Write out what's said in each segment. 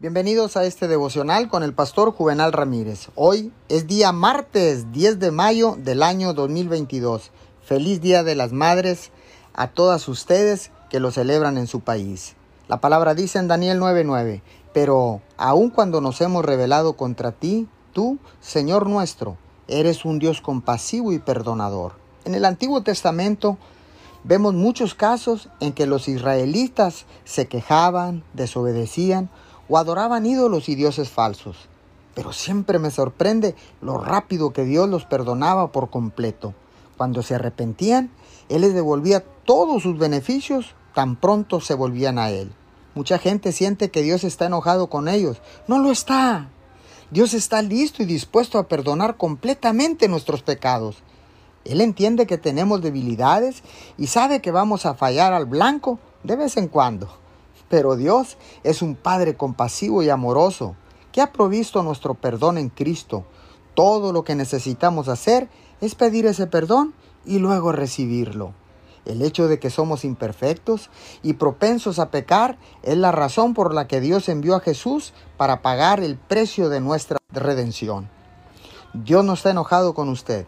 Bienvenidos a este devocional con el pastor Juvenal Ramírez. Hoy es día martes 10 de mayo del año 2022. Feliz Día de las Madres a todas ustedes que lo celebran en su país. La palabra dice en Daniel 9:9, pero aun cuando nos hemos rebelado contra ti, tú, Señor nuestro, eres un Dios compasivo y perdonador. En el Antiguo Testamento vemos muchos casos en que los israelitas se quejaban, desobedecían, o adoraban ídolos y dioses falsos. Pero siempre me sorprende lo rápido que Dios los perdonaba por completo. Cuando se arrepentían, Él les devolvía todos sus beneficios, tan pronto se volvían a Él. Mucha gente siente que Dios está enojado con ellos. No lo está. Dios está listo y dispuesto a perdonar completamente nuestros pecados. Él entiende que tenemos debilidades y sabe que vamos a fallar al blanco de vez en cuando. Pero Dios es un Padre compasivo y amoroso, que ha provisto nuestro perdón en Cristo. Todo lo que necesitamos hacer es pedir ese perdón y luego recibirlo. El hecho de que somos imperfectos y propensos a pecar es la razón por la que Dios envió a Jesús para pagar el precio de nuestra redención. Dios no está enojado con usted.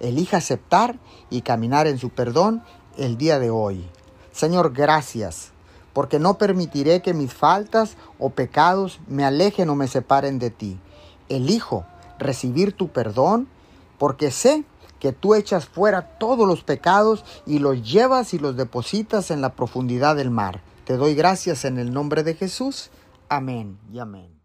Elija aceptar y caminar en su perdón el día de hoy. Señor, gracias porque no permitiré que mis faltas o pecados me alejen o me separen de ti. Elijo recibir tu perdón porque sé que tú echas fuera todos los pecados y los llevas y los depositas en la profundidad del mar. Te doy gracias en el nombre de Jesús. Amén y amén.